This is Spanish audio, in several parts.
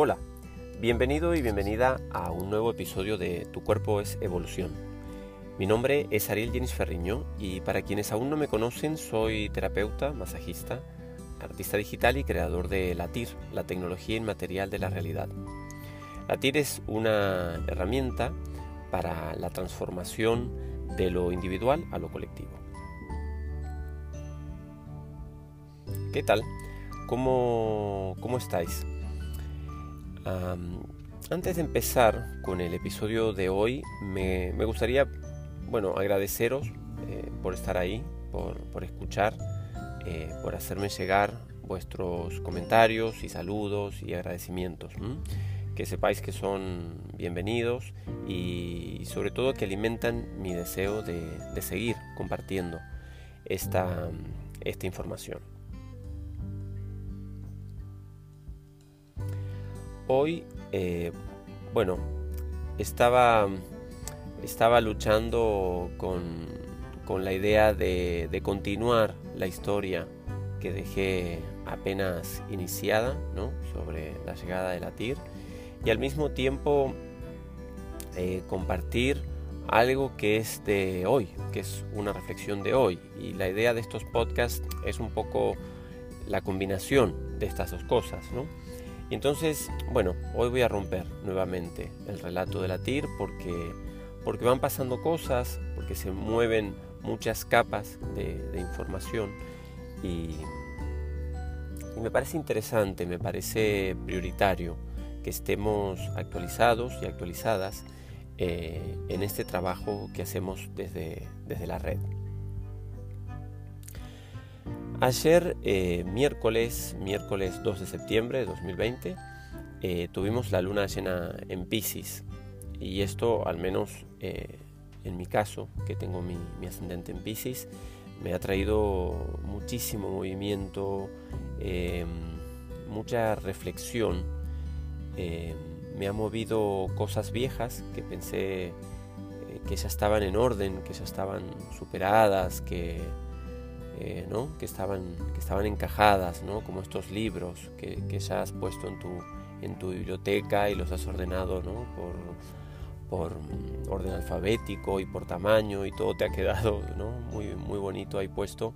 Hola, bienvenido y bienvenida a un nuevo episodio de Tu cuerpo es evolución. Mi nombre es Ariel Jenis Ferriño y para quienes aún no me conocen soy terapeuta, masajista, artista digital y creador de LATIR, la tecnología inmaterial de la realidad. LATIR es una herramienta para la transformación de lo individual a lo colectivo. ¿Qué tal? ¿Cómo, cómo estáis? Antes de empezar con el episodio de hoy, me, gustaría bueno, agradeceros eh, por estar ahí, por, escuchar, eh, por hacerme llegar vuestros comentarios y saludos y agradecimientos. Que sepáis que son bienvenidos y sobre todo que alimentan mi deseo de, de seguir compartiendo esta, esta información. Hoy, eh, bueno, estaba, estaba luchando con, la idea de, continuar la historia que dejé apenas iniciada, ¿no? Sobre la llegada de la TIR y al mismo tiempo eh, compartir algo que es de hoy, que es una reflexión de hoy. Y la idea de estos podcasts es un poco la combinación de estas dos cosas, ¿no? Y entonces, bueno, hoy voy a romper nuevamente el relato de la TIR porque, porque van pasando cosas, porque se mueven muchas capas de, información y, me parece interesante, me parece prioritario que estemos actualizados y actualizadas eh, en este trabajo que hacemos desde, desde la red. Ayer, eh, miércoles, miércoles 2 de septiembre de 2020, eh, tuvimos la luna llena en Pisces. Y esto, al menos eh, en mi caso, que tengo mi, ascendente en Pisces, me ha traído muchísimo movimiento, mucha reflexión. me ha movido cosas viejas que pensé que ya estaban en orden, que ya estaban superadas, que eh, que, estaban, que estaban encajadas, ¿no? como estos libros que, ya has puesto en tu, en tu biblioteca y los has ordenado por, por mm, orden alfabético y por tamaño y todo te ha quedado muy, muy bonito ahí puesto.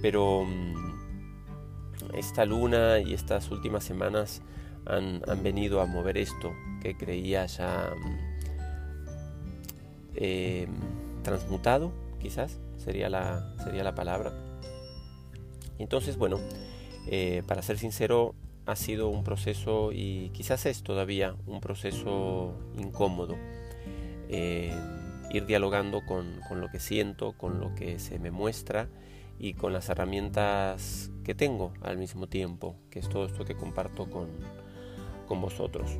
Pero mm, esta luna y estas últimas semanas han, venido a mover esto que creía ya mm, eh, transmutado, quizás sería la, sería la palabra. Entonces, bueno, eh, para ser sincero, ha sido un proceso y quizás es todavía un proceso incómodo. Eh, ir dialogando con, lo que siento, con lo que se me muestra y con las herramientas que tengo al mismo tiempo, que es todo esto que comparto con, vosotros.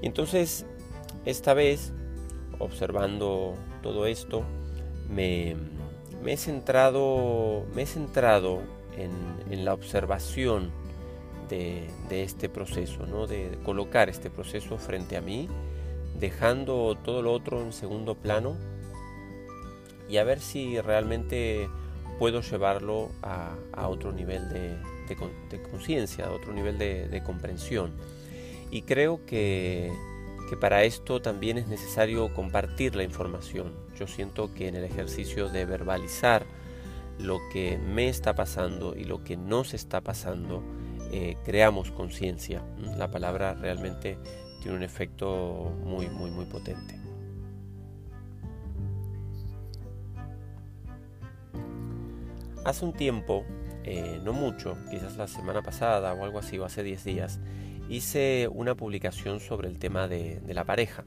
Y entonces, esta vez, observando todo esto, me, me he centrado, me he centrado en, la observación de, este proceso, ¿no? de colocar este proceso frente a mí, dejando todo lo otro en segundo plano y a ver si realmente puedo llevarlo a, otro nivel de, conciencia, a otro nivel de, comprensión. Y creo que que para esto también es necesario compartir la información. Yo siento que en el ejercicio de verbalizar lo que me está pasando y lo que no se está pasando, eh, creamos conciencia. La palabra realmente tiene un efecto muy, muy, muy potente. Hace un tiempo, eh, no mucho, quizás la semana pasada o algo así, o hace 10 días, hice una publicación sobre el tema de, la pareja,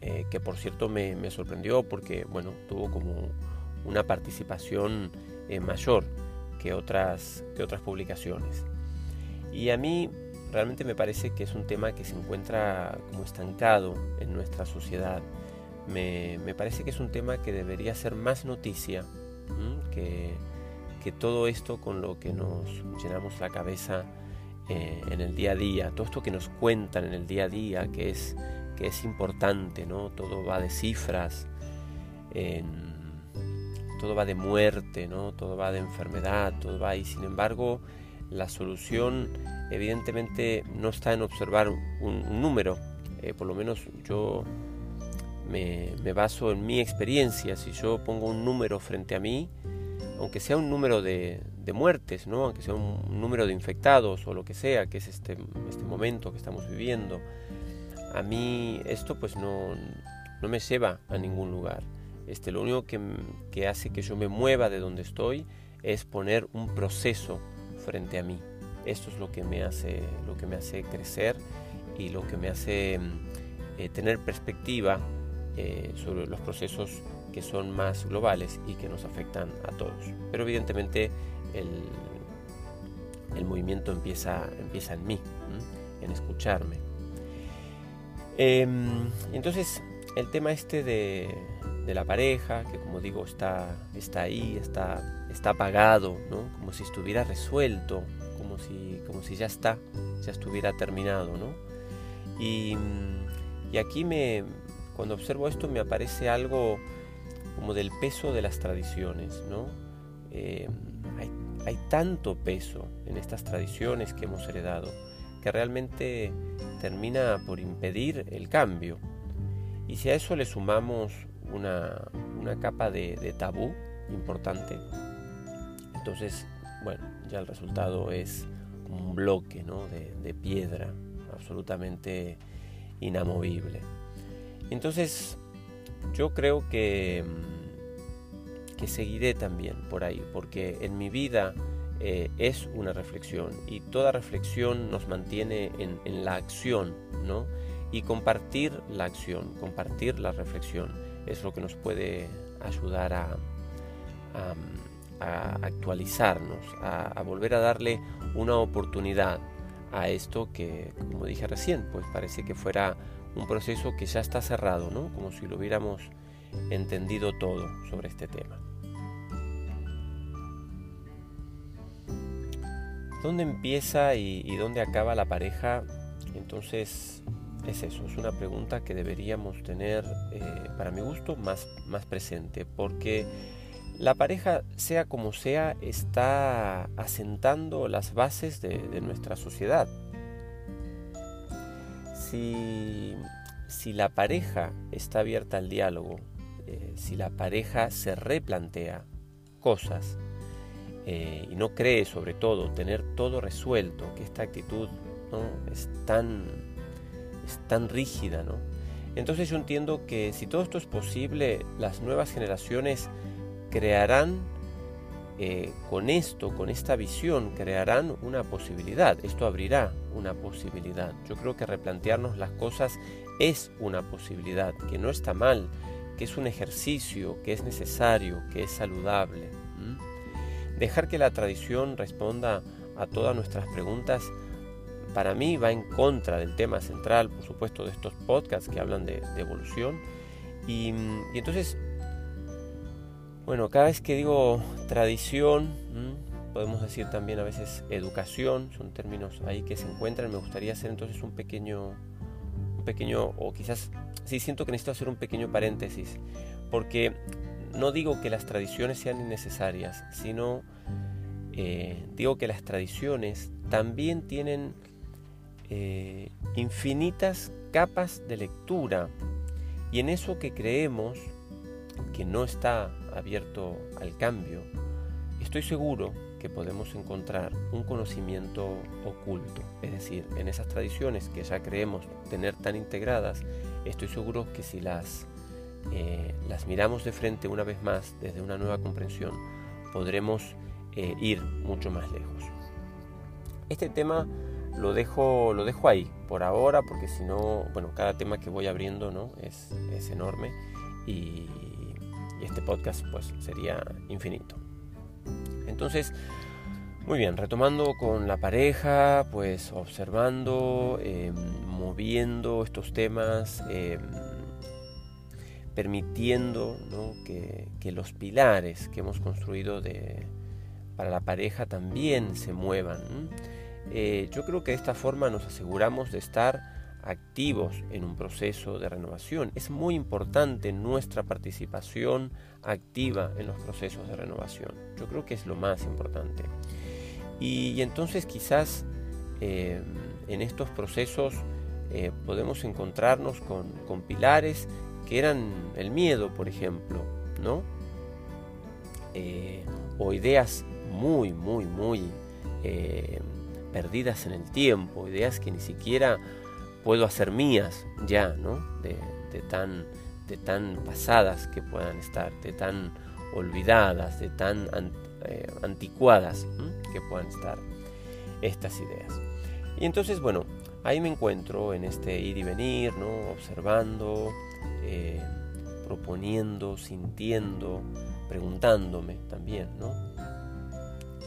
eh, que por cierto me, sorprendió porque bueno, tuvo como una participación eh, mayor que otras, que otras publicaciones. Y a mí realmente me parece que es un tema que se encuentra como estancado en nuestra sociedad. Me, parece que es un tema que debería ser más noticia que, que todo esto con lo que nos llenamos la cabeza eh, en el día a día, todo esto que nos cuentan en el día a día, que es, que es importante, ¿no? Todo va de cifras, todo va de muerte, ¿no? Todo va de enfermedad, todo va y sin embargo la solución evidentemente no está en observar un, número, eh, por lo menos yo me, baso en mi experiencia, si yo pongo un número frente a mí, aunque sea un número de, muertes, ¿no? aunque sea un número de infectados o lo que sea, que es este, este momento que estamos viviendo, a mí esto pues no, no me lleva a ningún lugar. Este, lo único que, que hace que yo me mueva de donde estoy es poner un proceso frente a mí. Esto es lo que me hace, lo que me hace crecer y lo que me hace eh, tener perspectiva eh, sobre los procesos que son más globales y que nos afectan a todos. Pero evidentemente el, el movimiento empieza, empieza en mí, en escucharme. Em, entonces, el tema este de, de, la pareja, que como digo está, está ahí, está, está apagado, ¿no? como si estuviera resuelto, como si, como si ya está, ya estuviera terminado. ¿no? Y, y aquí me, cuando observo esto me aparece algo como del peso de las tradiciones, ¿no? Hay, hay, tanto peso en estas tradiciones que hemos heredado que realmente termina por impedir el cambio. Y si a eso le sumamos una, una capa de, tabú importante, entonces, bueno, ya el resultado es un bloque ¿no? de, de piedra absolutamente inamovible. Entonces, yo creo que, mm, que seguiré también por ahí, porque en mi vida eh, es una reflexión y toda reflexión nos mantiene en, la acción, ¿no? Y compartir la acción, compartir la reflexión es lo que nos puede ayudar a, actualizarnos, a, volver a darle una oportunidad a esto que, como dije recién, pues parece que fuera un proceso que ya está cerrado, ¿no? Como si lo hubiéramos entendido todo sobre este tema. ¿Dónde empieza y, dónde acaba la pareja? Entonces es eso, es una pregunta que deberíamos tener, eh, para mi gusto, más, más presente, porque la pareja, sea como sea, está asentando las bases de nuestra sociedad si, la pareja está abierta al diálogo, eh, si la pareja se replantea cosas eh, y no cree sobre todo tener todo resuelto, que esta actitud ¿no? es, tan, es tan rígida, ¿no? entonces yo entiendo que si todo esto es posible, las nuevas generaciones crearán eh, con esto, con esta visión, crearán una posibilidad. Esto abrirá una posibilidad. Yo creo que replantearnos las cosas es una posibilidad, que no está mal, que es un ejercicio, que es necesario, que es saludable. Dejar que la tradición responda a todas nuestras preguntas, para mí va en contra del tema central, por supuesto, de estos podcasts que hablan de, evolución. y entonces bueno, cada vez que digo tradición, podemos decir también a veces educación, son términos ahí que se encuentran. Me gustaría hacer entonces un pequeño, un pequeño, o quizás sí siento que necesito hacer un pequeño paréntesis, porque no digo que las tradiciones sean innecesarias, sino eh, digo que las tradiciones también tienen eh, infinitas capas de lectura y en eso que creemos que no está abierto al cambio, estoy seguro que podemos encontrar un conocimiento oculto. Es decir, en esas tradiciones que ya creemos tener tan integradas, estoy seguro que si las, eh, las miramos de frente una vez más desde una nueva comprensión, podremos eh, ir mucho más lejos. Este tema lo dejo, lo dejo ahí por ahora, porque si no, bueno, cada tema que voy abriendo ¿no? es, es enorme y, este podcast pues sería infinito. Entonces, muy bien, retomando con la pareja, pues observando, em, moviendo estos temas, em, permitiendo que, los pilares que hemos construido para la pareja también se muevan. Eh, yo creo que de esta forma nos aseguramos de estar activos en un proceso de renovación. Es muy importante nuestra participación activa en los procesos de renovación. Yo creo que es lo más importante. Y, entonces quizás eh, en estos procesos eh, podemos encontrarnos con, pilares que eran el miedo, por ejemplo, ¿no? Eh, o ideas muy, muy, muy perdidas en el tiempo, ideas que ni siquiera puedo hacer mías ya, ¿no? De, tan, de tan pasadas que puedan estar, de tan olvidadas, de tan eh, anticuadas que puedan estar estas ideas. Y entonces, bueno, ahí me encuentro en este ir y venir, ¿no? Observando, eh, proponiendo, sintiendo, preguntándome también, ¿no?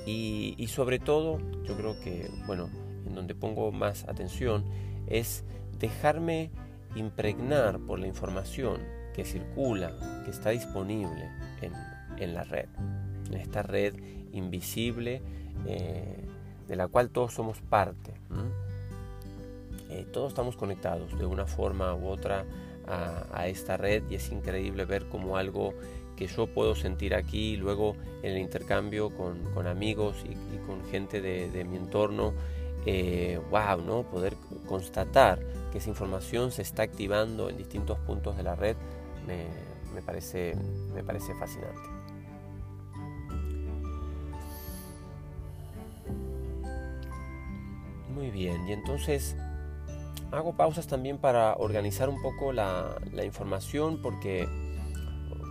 Y, sobre todo, yo creo que, bueno, en donde pongo más atención es dejarme impregnar por la información que circula, que está disponible en, en la red, en esta red invisible eh, de la cual todos somos parte. Eh, todos estamos conectados de una forma u otra a, esta red y es increíble ver como algo que yo puedo sentir aquí luego en el intercambio con, amigos y, con gente de, mi entorno, wow, eh, ¿no? Poder constatar que esa información se está activando en distintos puntos de la red me, parece, me parece fascinante. Muy bien, y entonces hago pausas también para organizar un poco la, información porque,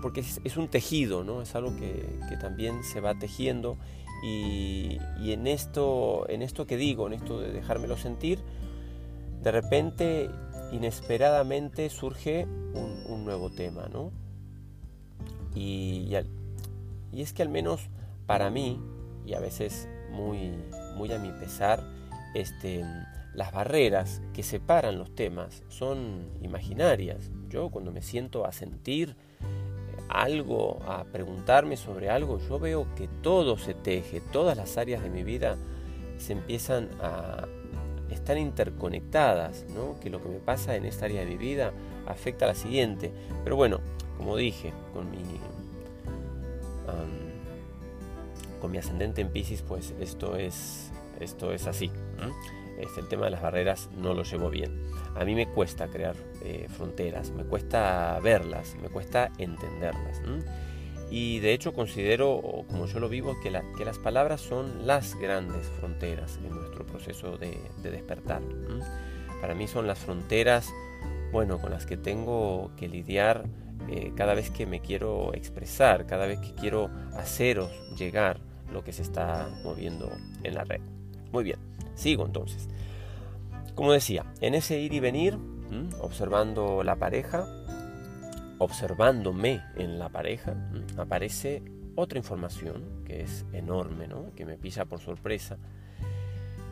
porque es, un tejido, ¿no? es algo que, también se va tejiendo y, en, esto, en esto que digo, en esto de dejármelo sentir, de repente, inesperadamente surge un, nuevo tema, ¿no? Y, y, es que al menos para mí, y a veces muy, muy a mi pesar, este, las barreras que separan los temas son imaginarias. Yo cuando me siento a sentir eh, algo, a preguntarme sobre algo, yo veo que todo se teje, todas las áreas de mi vida se empiezan a estar interconectadas, ¿no? que lo que me pasa en esta área de mi vida afecta a la siguiente. Pero bueno, como dije, con mi, con mi ascendente en Pisces, pues esto es, esto es así. Este, el tema de las barreras no lo llevo bien. A mí me cuesta crear eh, fronteras, me cuesta verlas, me cuesta entenderlas. Y de hecho considero, como yo lo vivo, que, las palabras son las grandes fronteras en nuestro proceso de, despertar. Para mí son las fronteras, bueno, con las que tengo que lidiar eh, cada vez que me quiero expresar, cada vez que quiero haceros llegar lo que se está moviendo en la red. Muy bien. Sigo entonces. Como decía, en ese ir y venir, observando la pareja, observándome en la pareja, aparece otra información que es enorme, ¿no? que me pisa por sorpresa,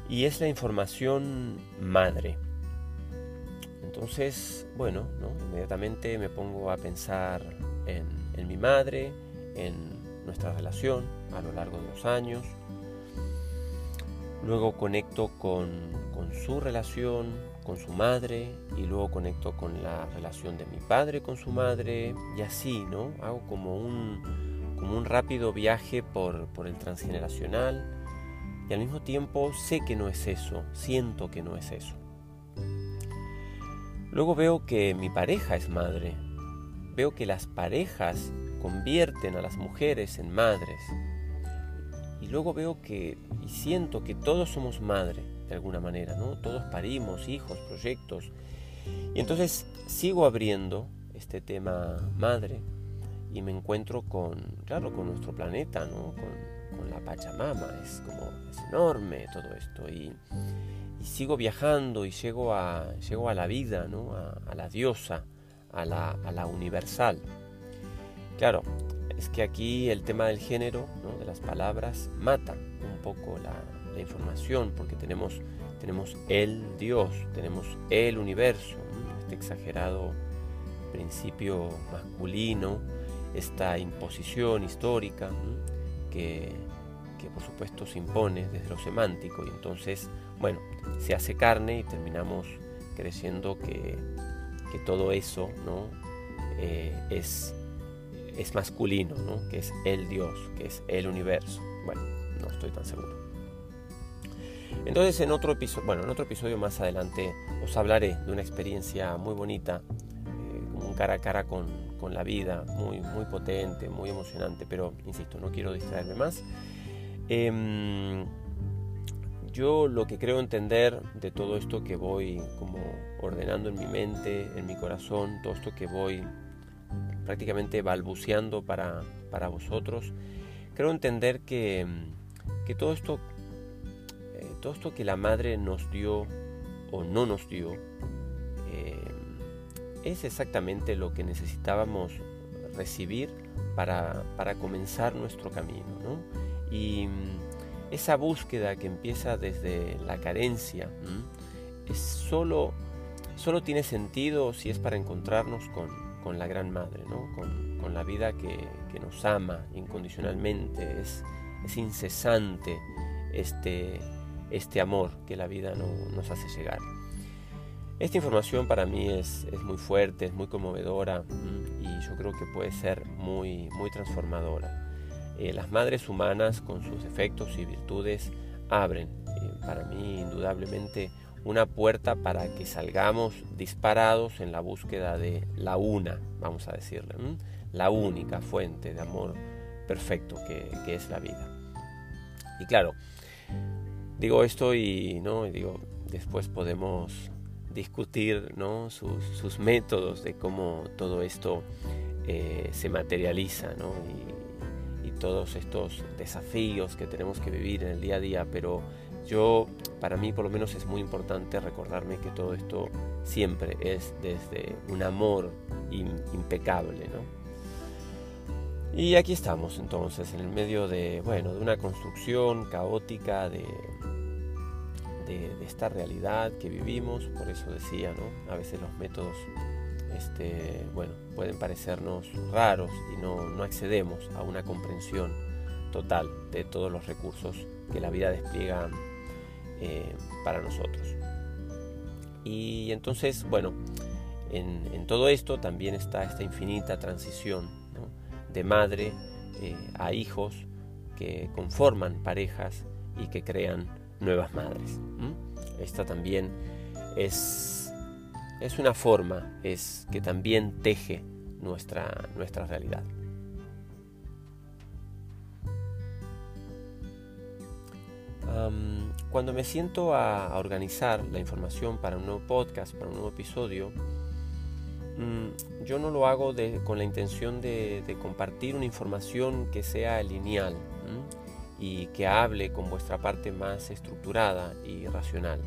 y es la información madre. Entonces, bueno, inmediatamente me pongo a pensar en, en mi madre, en nuestra relación a lo largo de los años, luego conecto con, su relación, con su madre, y luego conecto con la relación de mi padre con su madre, y así, ¿no? Hago como un, rápido viaje por, por el transgeneracional, y al mismo tiempo sé que no es eso, siento que no es eso. Luego veo que mi pareja es madre, veo que las parejas convierten a las mujeres en madres, y luego veo que y siento que todos somos madre de alguna manera, ¿no? Todos parimos hijos, proyectos. Y entonces sigo abriendo este tema madre y me encuentro con, claro, con nuestro planeta, ¿no? Con, la Pachamama, es como, es enorme todo esto. Y, sigo viajando y llego a, llego a la vida, ¿no? A, la diosa, a la, a la universal. Claro, es que aquí el tema del género, de las palabras, mata un poco la, información, porque tenemos, tenemos el Dios, tenemos el universo, este exagerado principio masculino, esta imposición histórica que, que por supuesto se impone desde lo semántico y entonces, bueno, se hace carne y terminamos creyendo que, que todo eso ¿no? Eh, es es masculino, ¿no? que es el Dios, que es el universo. Bueno, no estoy tan seguro. Entonces en otro episodio, bueno, en otro episodio más adelante os hablaré de una experiencia muy bonita, eh, un cara a cara con, con, la vida, muy, muy potente, muy emocionante, pero insisto, no quiero distraerme más. Em, yo lo que creo entender de todo esto que voy como ordenando en mi mente, en mi corazón, todo esto que voy prácticamente balbuceando para, para vosotros, creo entender que, que todo esto eh, todo esto que la madre nos dio o no nos dio eh, es exactamente lo que necesitábamos recibir para, para comenzar nuestro camino. ¿no? Y esa búsqueda que empieza desde la carencia es solo, solo tiene sentido si es para encontrarnos con, con la gran madre, ¿no? con, con, la vida que, que, nos ama incondicionalmente, es, es incesante este, este amor que la vida no, nos hace llegar. Esta información para mí es, es, muy fuerte, es muy conmovedora y yo creo que puede ser muy, muy transformadora. Eh, las madres humanas con sus efectos y virtudes abren eh, para mí indudablemente una puerta para que salgamos disparados en la búsqueda de la una, vamos a decirle, la única fuente de amor perfecto que, es la vida. Y claro, digo esto y, ¿no? digo, después podemos discutir ¿no? sus, sus métodos de cómo todo esto eh, se materializa ¿no? y, y, todos estos desafíos que tenemos que vivir en el día a día, pero yo, para mí por lo menos es muy importante recordarme que todo esto siempre es desde un amor impecable, ¿no? Y aquí estamos entonces, en el medio de, bueno, de una construcción caótica de, de, esta realidad que vivimos, por eso decía, ¿no? A veces los métodos, este, bueno, pueden parecernos raros y no, no accedemos a una comprensión total de todos los recursos que la vida despliega eh, para nosotros. Y entonces, bueno, en, todo esto también está esta infinita transición de madre eh, a hijos que conforman parejas y que crean nuevas madres. Esta también es, es una forma, es que también teje nuestra, nuestra realidad. Cuando me siento a, a, organizar la información para un nuevo podcast, para un nuevo episodio, um, yo no lo hago de, con la intención de, de, compartir una información que sea lineal y que hable con vuestra parte más estructurada y racional.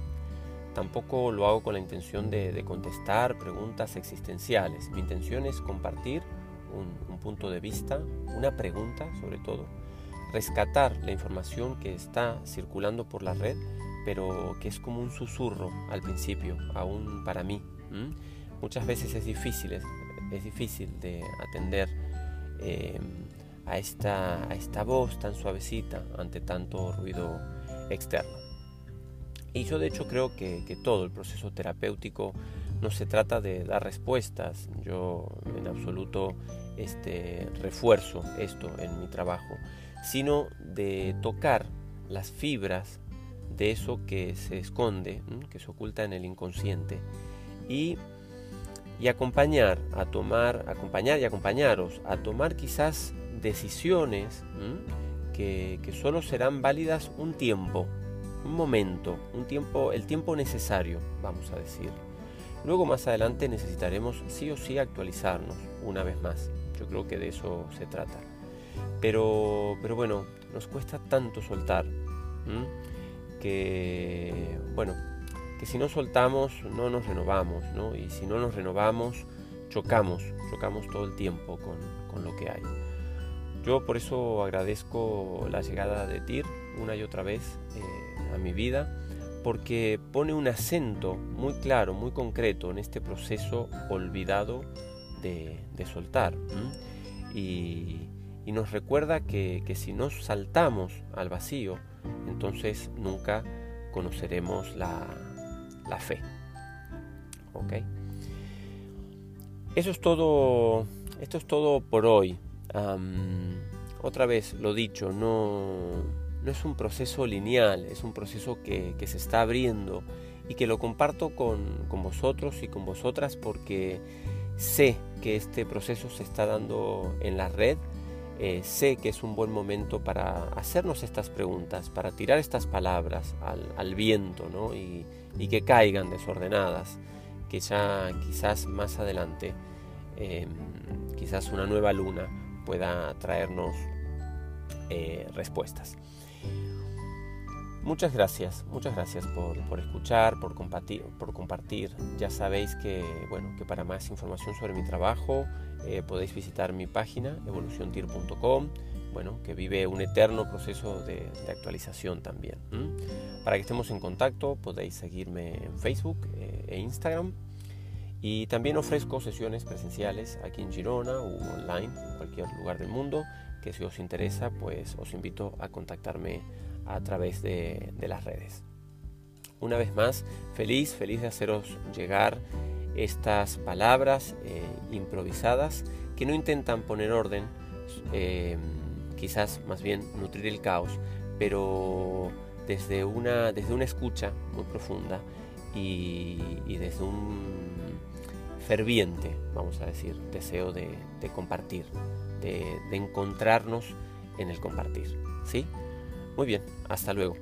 Tampoco lo hago con la intención de, de contestar preguntas existenciales. Mi intención es compartir un, un, punto de vista, una pregunta sobre todo, rescatar la información que está circulando por la red, pero que es como un susurro al principio, aún para mí. Muchas veces es difícil, es difícil de atender. Eh, a esta, a esta voz tan suavecita ante tanto ruido externo. Y yo de hecho creo que, que, todo el proceso terapéutico no se trata de dar respuestas, yo en absoluto este, refuerzo esto en mi trabajo, sino de tocar las fibras de eso que se esconde, que se oculta en el inconsciente y, y acompañar a tomar, acompañar y acompañaros a tomar quizás decisiones que, solo serán válidas un tiempo, un momento, un tiempo, el tiempo necesario, vamos a decir. Luego más adelante necesitaremos sí o sí actualizarnos una vez más. Yo creo que de eso se trata. Pero, pero bueno, nos cuesta tanto soltar que, bueno, que si no soltamos no nos renovamos, ¿no? Y si no nos renovamos, chocamos, chocamos todo el tiempo con, con lo que hay. Yo por eso agradezco la llegada de TIR una y otra vez eh, a mi vida, porque pone un acento muy claro, muy concreto en este proceso olvidado de, de soltar. Y, y, nos recuerda que, que, si nos saltamos al vacío, entonces nunca conoceremos la, la fe. ¿Ok? Eso es todo. Esto es todo por hoy. Otra vez, lo dicho, no, no es un proceso lineal, es un proceso que, se está abriendo y que lo comparto con, vosotros y con vosotras porque sé que este proceso se está dando en la red, eh, sé que es un buen momento para hacernos estas preguntas, para tirar estas palabras al, viento y, que caigan desordenadas, que ya quizás más adelante, em, quizás una nueva luna pueda traernos eh, respuestas. Muchas gracias, muchas gracias por, escuchar, por compartir, por compartir. Ya sabéis que, bueno, que para más información sobre mi trabajo eh, podéis visitar mi página evoluciontir.com, bueno, que vive un eterno proceso de, actualización también. Para que estemos en contacto podéis seguirme en Facebook eh, e Instagram. Y también ofrezco sesiones presenciales aquí en Girona o online, en cualquier lugar del mundo, que si os interesa, pues os invito a contactarme a través de, las redes. Una vez más, feliz, feliz de haceros llegar estas palabras eh, improvisadas que no intentan poner orden, eh, quizás más bien nutrir el caos, pero desde una, desde una escucha muy profunda y, desde un ferviente, vamos a decir, deseo de, compartir, de, de encontrarnos en el compartir. ¿Sí? Muy bien, hasta luego.